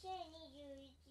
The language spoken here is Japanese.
2021